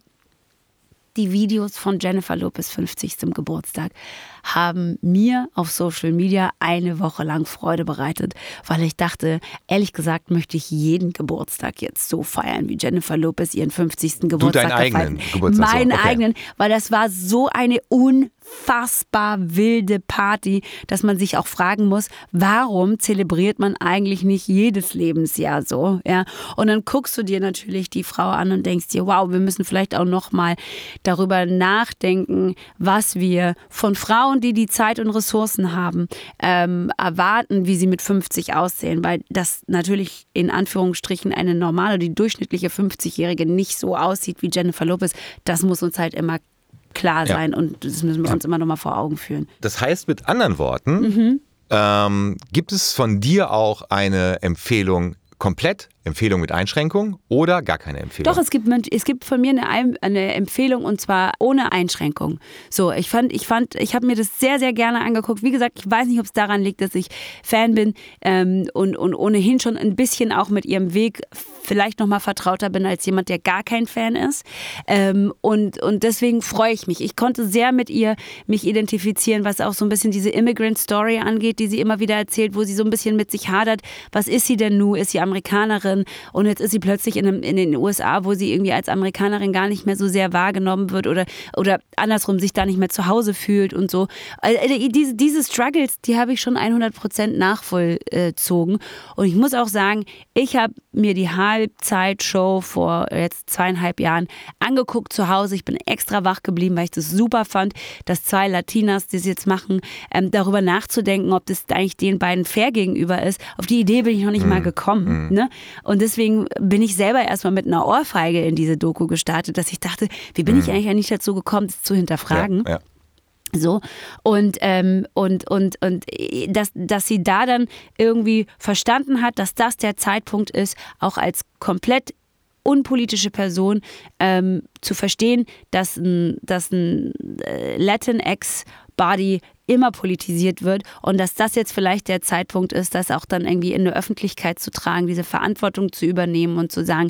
die Videos von Jennifer Lopez 50. Geburtstag haben mir auf Social Media eine Woche lang Freude bereitet, weil ich dachte, ehrlich gesagt, möchte ich jeden Geburtstag jetzt so feiern, wie Jennifer Lopez ihren 50. Geburtstag du deinen eigenen Geburtstag. Meinen okay. eigenen, weil das war so eine unfassbar wilde Party, dass man sich auch fragen muss, warum zelebriert man eigentlich nicht jedes Lebensjahr so, ja? Und dann guckst du dir natürlich die Frau an und denkst dir, wow, wir müssen vielleicht auch noch mal darüber nachdenken, was wir von Frauen Frauen, die die Zeit und Ressourcen haben, ähm, erwarten, wie sie mit 50 aussehen, weil das natürlich in Anführungsstrichen eine normale, die durchschnittliche 50-Jährige nicht so aussieht wie Jennifer Lopez, das muss uns halt immer klar sein ja. und das müssen wir uns immer noch mal vor Augen führen. Das heißt mit anderen Worten, mhm. ähm, gibt es von dir auch eine Empfehlung komplett Empfehlung mit Einschränkung oder gar keine Empfehlung? Doch, es gibt, es gibt von mir eine, eine Empfehlung und zwar ohne Einschränkung. So, ich fand, ich fand, ich habe mir das sehr, sehr gerne angeguckt. Wie gesagt, ich weiß nicht, ob es daran liegt, dass ich Fan bin ähm, und, und ohnehin schon ein bisschen auch mit ihrem Weg vielleicht nochmal vertrauter bin als jemand, der gar kein Fan ist. Ähm, und, und deswegen freue ich mich. Ich konnte sehr mit ihr mich identifizieren, was auch so ein bisschen diese Immigrant Story angeht, die sie immer wieder erzählt, wo sie so ein bisschen mit sich hadert. Was ist sie denn nun? Ist sie Amerikanerin? Und jetzt ist sie plötzlich in, in, den USA, wo sie irgendwie als Amerikanerin gar nicht mehr so sehr wahrgenommen wird oder, oder andersrum sich da nicht mehr zu Hause fühlt und so. Also, diese, diese Struggles, die habe ich schon 100 Prozent nachvollzogen. Und ich muss auch sagen, ich habe mir die Halbzeitshow vor jetzt zweieinhalb Jahren angeguckt zu Hause. Ich bin extra wach geblieben, weil ich das super fand, dass zwei Latinas, die es jetzt machen, ähm, darüber nachzudenken, ob das eigentlich den beiden fair gegenüber ist. Auf die Idee bin ich noch nicht mm. mal gekommen. Mm. Ne? Und deswegen bin ich selber erstmal mit einer Ohrfeige in diese Doku gestartet, dass ich dachte, wie bin mhm. ich eigentlich nicht dazu gekommen, das zu hinterfragen? Ja, ja. So, und, ähm, und, und, und dass, dass sie da dann irgendwie verstanden hat, dass das der Zeitpunkt ist, auch als komplett unpolitische Person ähm, zu verstehen, dass ein, dass ein äh, Latinx-Body immer politisiert wird und dass das jetzt vielleicht der Zeitpunkt ist, das auch dann irgendwie in der Öffentlichkeit zu tragen, diese Verantwortung zu übernehmen und zu sagen,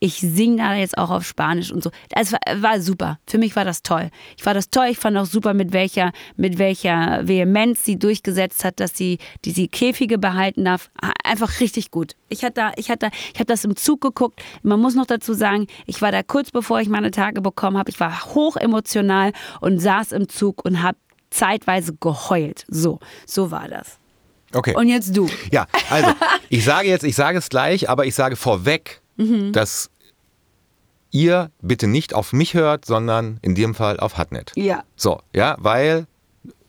ich singe da jetzt auch auf Spanisch und so. Das war, war, super. Für mich war das toll. Ich war das toll. Ich fand auch super, mit welcher, mit welcher Vehemenz sie durchgesetzt hat, dass sie diese Käfige behalten darf. Einfach richtig gut. Ich hatte ich hatte, ich habe das im Zug geguckt. Man muss noch dazu sagen, ich war da kurz bevor ich meine Tage bekommen habe. Ich war hoch emotional und saß im Zug und habe zeitweise geheult. So, so war das. Okay. Und jetzt du. Ja, also ich sage jetzt, ich sage es gleich, aber ich sage vorweg, mhm. dass ihr bitte nicht auf mich hört, sondern in dem Fall auf Hatnet. Ja. So, ja, weil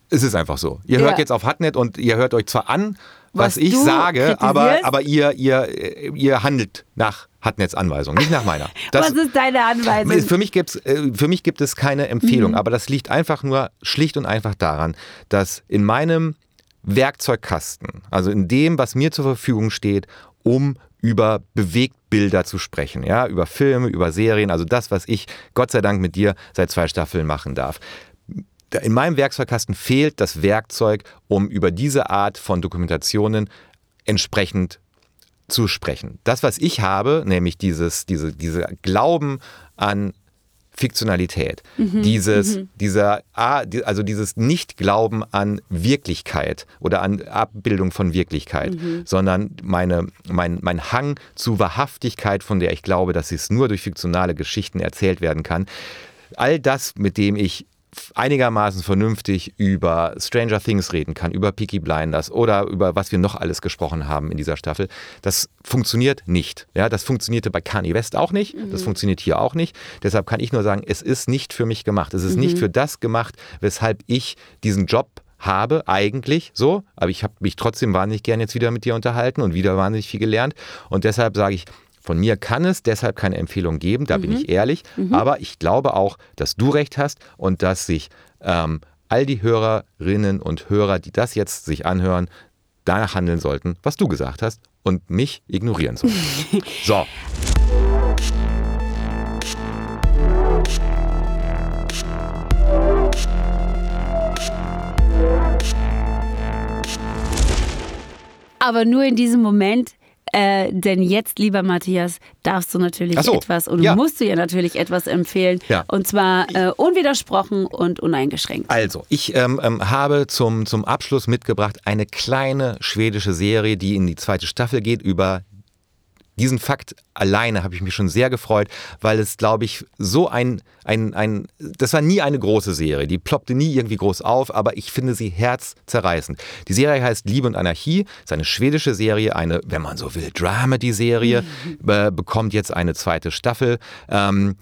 es ist einfach so. Ihr ja. hört jetzt auf Hatnet und ihr hört euch zwar an, was, was ich sage, aber, aber ihr, ihr, ihr handelt nach Hartnetz-Anweisung, nicht nach meiner. Das, was ist deine Anweisung? Für mich, gibt's, äh, für mich gibt es keine Empfehlung, mhm. aber das liegt einfach nur schlicht und einfach daran, dass in meinem Werkzeugkasten, also in dem, was mir zur Verfügung steht, um über Bewegtbilder zu sprechen, ja, über Filme, über Serien, also das, was ich Gott sei Dank mit dir seit zwei Staffeln machen darf. In meinem Werkzeugkasten fehlt das Werkzeug, um über diese Art von Dokumentationen entsprechend zu sprechen. Das, was ich habe, nämlich dieses, diese, diese Glauben an Fiktionalität, mhm, dieses, mhm. dieser, also dieses Nicht-Glauben an Wirklichkeit oder an Abbildung von Wirklichkeit, mhm. sondern meine, mein, mein Hang zu Wahrhaftigkeit, von der ich glaube, dass es nur durch fiktionale Geschichten erzählt werden kann. All das, mit dem ich einigermaßen vernünftig über Stranger Things reden kann, über Peaky Blinders oder über was wir noch alles gesprochen haben in dieser Staffel, das funktioniert nicht. Ja, das funktionierte bei Kanye West auch nicht, mhm. das funktioniert hier auch nicht. Deshalb kann ich nur sagen, es ist nicht für mich gemacht. Es ist mhm. nicht für das gemacht, weshalb ich diesen Job habe, eigentlich so, aber ich habe mich trotzdem wahnsinnig gern jetzt wieder mit dir unterhalten und wieder wahnsinnig viel gelernt. Und deshalb sage ich, von mir kann es deshalb keine Empfehlung geben, da mhm. bin ich ehrlich. Mhm. Aber ich glaube auch, dass du recht hast und dass sich ähm, all die Hörerinnen und Hörer, die das jetzt sich anhören, danach handeln sollten, was du gesagt hast und mich ignorieren sollten. so. Aber nur in diesem Moment äh, denn jetzt, lieber Matthias, darfst du natürlich so, etwas und ja. musst du ja natürlich etwas empfehlen. Ja. Und zwar äh, unwidersprochen und uneingeschränkt. Also, ich ähm, ähm, habe zum, zum Abschluss mitgebracht eine kleine schwedische Serie, die in die zweite Staffel geht über diesen Fakt alleine habe ich mich schon sehr gefreut, weil es, glaube ich, so ein, ein, ein, das war nie eine große Serie, die ploppte nie irgendwie groß auf, aber ich finde sie herzzerreißend. Die Serie heißt Liebe und Anarchie, ist eine schwedische Serie, eine, wenn man so will, Dramedy-Serie, mhm. äh, bekommt jetzt eine zweite Staffel. Ähm,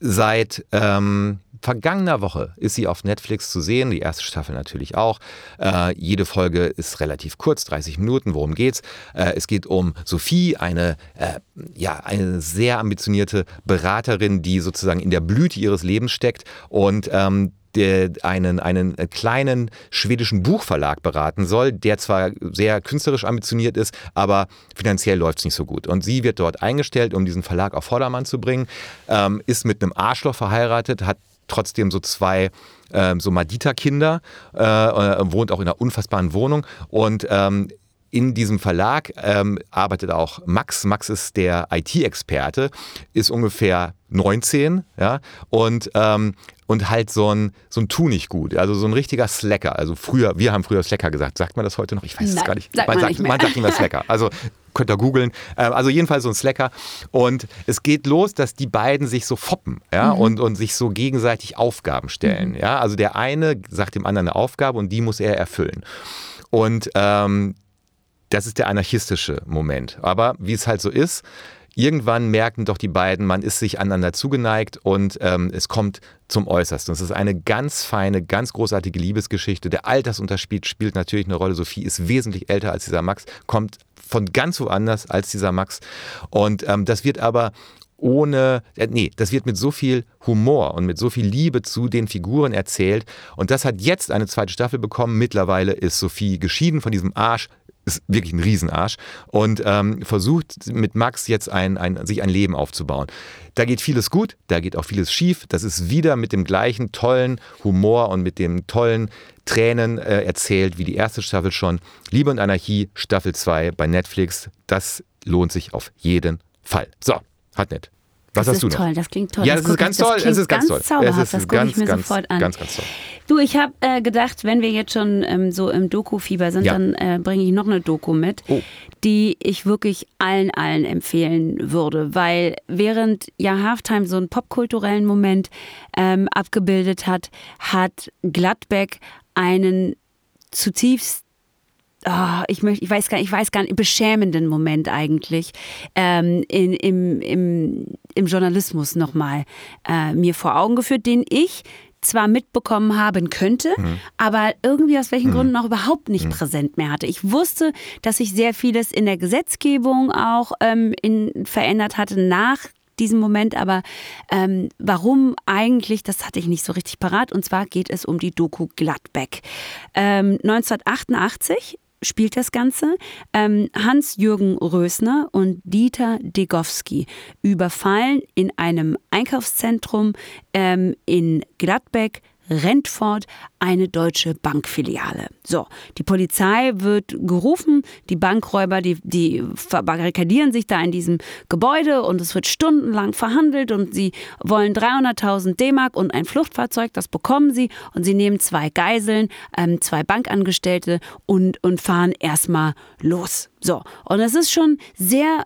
seit ähm, vergangener Woche ist sie auf Netflix zu sehen, die erste Staffel natürlich auch. Äh, jede Folge ist relativ kurz, 30 Minuten. Worum geht's? Äh, es geht um Sophie, eine, äh, ja, eine sehr ambitionierte Beraterin, die sozusagen in der Blüte ihres Lebens steckt und ähm, einen, einen kleinen schwedischen Buchverlag beraten soll, der zwar sehr künstlerisch ambitioniert ist, aber finanziell läuft es nicht so gut. Und sie wird dort eingestellt, um diesen Verlag auf Vordermann zu bringen, ähm, ist mit einem Arschloch verheiratet, hat trotzdem so zwei ähm, so Madita-Kinder, äh, äh, wohnt auch in einer unfassbaren Wohnung und ähm, in diesem Verlag ähm, arbeitet auch Max. Max ist der IT-Experte, ist ungefähr 19, ja, und, ähm, und halt so ein, so ein Tu nicht gut, also so ein richtiger Slacker. Also früher, wir haben früher Slacker gesagt. Sagt man das heute noch? Ich weiß es gar nicht. Sagt man, man, sagt, man sagt immer Slacker. Also könnt ihr googeln. Ähm, also jedenfalls so ein Slacker. Und es geht los, dass die beiden sich so foppen ja, mhm. und, und sich so gegenseitig Aufgaben stellen. Mhm. Ja? Also der eine sagt dem anderen eine Aufgabe und die muss er erfüllen. Und ähm, das ist der anarchistische Moment. Aber wie es halt so ist, irgendwann merken doch die beiden, man ist sich aneinander zugeneigt und ähm, es kommt zum Äußersten. Es ist eine ganz feine, ganz großartige Liebesgeschichte. Der Altersunterschied spielt natürlich eine Rolle. Sophie ist wesentlich älter als dieser Max, kommt von ganz woanders als dieser Max. Und ähm, das wird aber ohne, äh, nee, das wird mit so viel Humor und mit so viel Liebe zu den Figuren erzählt. Und das hat jetzt eine zweite Staffel bekommen. Mittlerweile ist Sophie geschieden von diesem Arsch, ist wirklich ein Riesenarsch und ähm, versucht mit Max jetzt ein, ein, sich ein Leben aufzubauen. Da geht vieles gut, da geht auch vieles schief. Das ist wieder mit dem gleichen tollen Humor und mit dem tollen Tränen äh, erzählt wie die erste Staffel schon. Liebe und Anarchie, Staffel 2 bei Netflix. Das lohnt sich auf jeden Fall. So, hat nett. Was das hast du noch? toll, das klingt toll. Ja, das, das ist ganz toll. Es ist ganz, ganz toll. Zauberhaft. Es ist das gucke ich mir ganz, sofort an. Ganz, ganz toll. Du, ich habe äh, gedacht, wenn wir jetzt schon ähm, so im Doku-Fieber sind, ja. dann äh, bringe ich noch eine Doku mit, oh. die ich wirklich allen, allen empfehlen würde. Weil während ja Halftime so einen popkulturellen Moment ähm, abgebildet hat, hat Gladbeck einen zutiefst oh, ich möchte, ich weiß gar nicht, ich weiß gar nicht, beschämenden Moment eigentlich ähm, in, im, im, im Journalismus nochmal äh, mir vor Augen geführt, den ich zwar mitbekommen haben könnte, mhm. aber irgendwie aus welchen mhm. Gründen auch überhaupt nicht mhm. präsent mehr hatte. Ich wusste, dass sich sehr vieles in der Gesetzgebung auch ähm, in, verändert hatte nach diesem Moment, aber ähm, warum eigentlich, das hatte ich nicht so richtig parat. Und zwar geht es um die Doku Gladbeck. Ähm, 1988 spielt das Ganze. Ähm, Hans-Jürgen Rösner und Dieter Degowski überfallen in einem Einkaufszentrum ähm, in Gladbeck rennt fort eine deutsche Bankfiliale. So, die Polizei wird gerufen, die Bankräuber, die, die verbarrikadieren sich da in diesem Gebäude und es wird stundenlang verhandelt und sie wollen 300.000 D-Mark und ein Fluchtfahrzeug, das bekommen sie und sie nehmen zwei Geiseln, ähm, zwei Bankangestellte und, und fahren erstmal los. So, und es ist schon sehr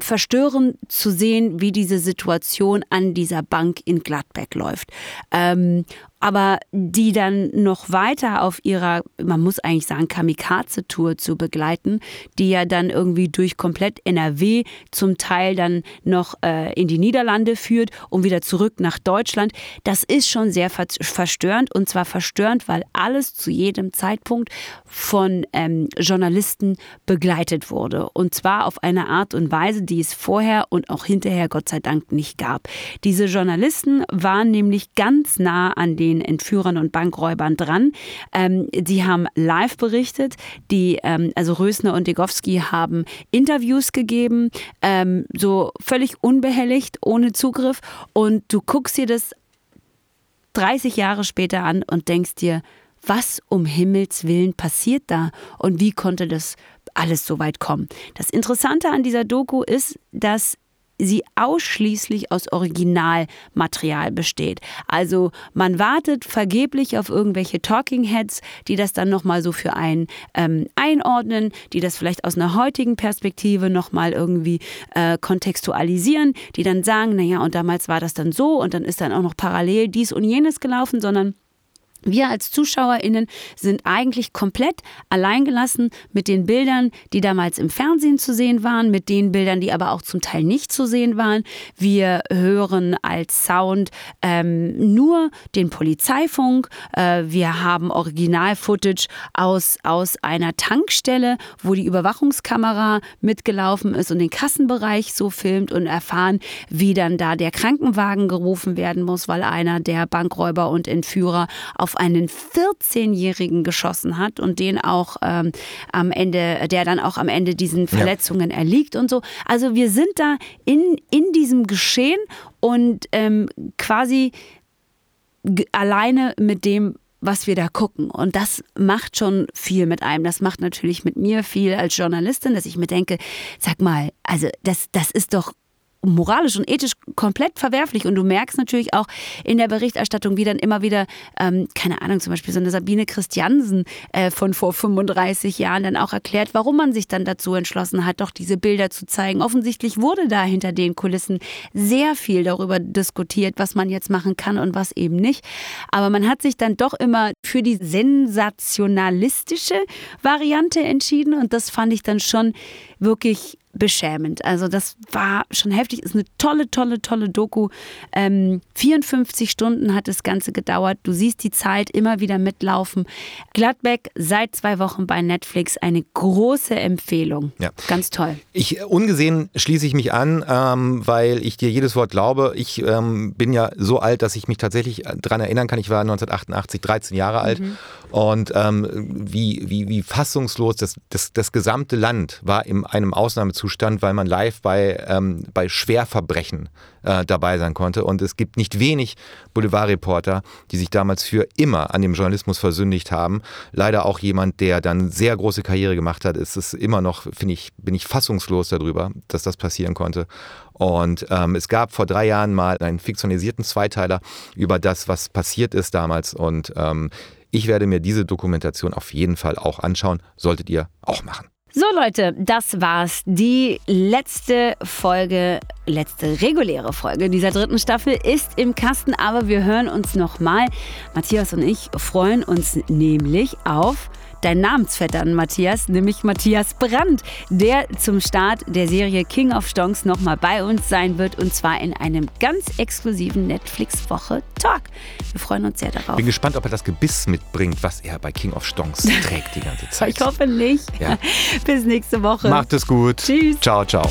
verstörend zu sehen, wie diese Situation an dieser Bank in Gladbeck läuft. Ähm, aber die dann noch weiter auf ihrer, man muss eigentlich sagen, Kamikaze-Tour zu begleiten, die ja dann irgendwie durch komplett NRW zum Teil dann noch äh, in die Niederlande führt und wieder zurück nach Deutschland. Das ist schon sehr verstörend und zwar verstörend, weil alles zu jedem Zeitpunkt von ähm, Journalisten begleitet wurde und zwar auf eine Art und Weise, die es vorher und auch hinterher Gott sei Dank nicht gab. Diese Journalisten waren nämlich ganz nah an den den Entführern und Bankräubern dran. Ähm, die haben live berichtet. Die, ähm, also Rösner und Degowski haben Interviews gegeben, ähm, so völlig unbehelligt, ohne Zugriff. Und du guckst dir das 30 Jahre später an und denkst dir, was um Himmels Willen passiert da und wie konnte das alles so weit kommen? Das Interessante an dieser Doku ist, dass sie ausschließlich aus Originalmaterial besteht. Also man wartet vergeblich auf irgendwelche Talking Heads, die das dann nochmal so für einen ähm, einordnen, die das vielleicht aus einer heutigen Perspektive nochmal irgendwie äh, kontextualisieren, die dann sagen, naja, und damals war das dann so und dann ist dann auch noch parallel dies und jenes gelaufen, sondern wir als ZuschauerInnen sind eigentlich komplett alleingelassen mit den Bildern, die damals im Fernsehen zu sehen waren, mit den Bildern, die aber auch zum Teil nicht zu sehen waren. Wir hören als Sound ähm, nur den Polizeifunk. Äh, wir haben Original-Footage aus, aus einer Tankstelle, wo die Überwachungskamera mitgelaufen ist und den Kassenbereich so filmt und erfahren, wie dann da der Krankenwagen gerufen werden muss, weil einer der Bankräuber und Entführer auf einen 14-Jährigen geschossen hat und den auch ähm, am Ende, der dann auch am Ende diesen Verletzungen ja. erliegt und so. Also wir sind da in, in diesem Geschehen und ähm, quasi alleine mit dem, was wir da gucken. Und das macht schon viel mit einem. Das macht natürlich mit mir viel als Journalistin, dass ich mir denke, sag mal, also das, das ist doch moralisch und ethisch komplett verwerflich. Und du merkst natürlich auch in der Berichterstattung, wie dann immer wieder, ähm, keine Ahnung, zum Beispiel so eine Sabine Christiansen äh, von vor 35 Jahren dann auch erklärt, warum man sich dann dazu entschlossen hat, doch diese Bilder zu zeigen. Offensichtlich wurde da hinter den Kulissen sehr viel darüber diskutiert, was man jetzt machen kann und was eben nicht. Aber man hat sich dann doch immer für die sensationalistische Variante entschieden und das fand ich dann schon wirklich beschämend. Also das war schon heftig. Ist eine tolle, tolle, tolle Doku. Ähm, 54 Stunden hat das Ganze gedauert. Du siehst die Zeit immer wieder mitlaufen. Gladbeck seit zwei Wochen bei Netflix eine große Empfehlung. Ja. Ganz toll. Ich ungesehen schließe ich mich an, ähm, weil ich dir jedes Wort glaube. Ich ähm, bin ja so alt, dass ich mich tatsächlich daran erinnern kann. Ich war 1988 13 Jahre alt mhm. und ähm, wie, wie, wie fassungslos das, das, das gesamte Land war in einem Ausnahmezustand Zustand, weil man live bei, ähm, bei Schwerverbrechen äh, dabei sein konnte. Und es gibt nicht wenig Boulevardreporter, die sich damals für immer an dem Journalismus versündigt haben. Leider auch jemand, der dann sehr große Karriere gemacht hat. Es ist immer noch, finde ich, bin ich fassungslos darüber, dass das passieren konnte. Und ähm, es gab vor drei Jahren mal einen fiktionalisierten Zweiteiler über das, was passiert ist damals. Und ähm, ich werde mir diese Dokumentation auf jeden Fall auch anschauen. Solltet ihr auch machen. So Leute, das war's. Die letzte Folge, letzte reguläre Folge dieser dritten Staffel ist im Kasten, aber wir hören uns nochmal. Matthias und ich freuen uns nämlich auf dein Namensvetter Matthias, nämlich Matthias Brandt, der zum Start der Serie King of Stonks nochmal bei uns sein wird und zwar in einem ganz exklusiven Netflix-Woche Talk. Wir freuen uns sehr darauf. Bin gespannt, ob er das Gebiss mitbringt, was er bei King of Stonks trägt die ganze Zeit. ich hoffe nicht. Ja. Bis nächste Woche. Macht es gut. Tschüss. Ciao, ciao.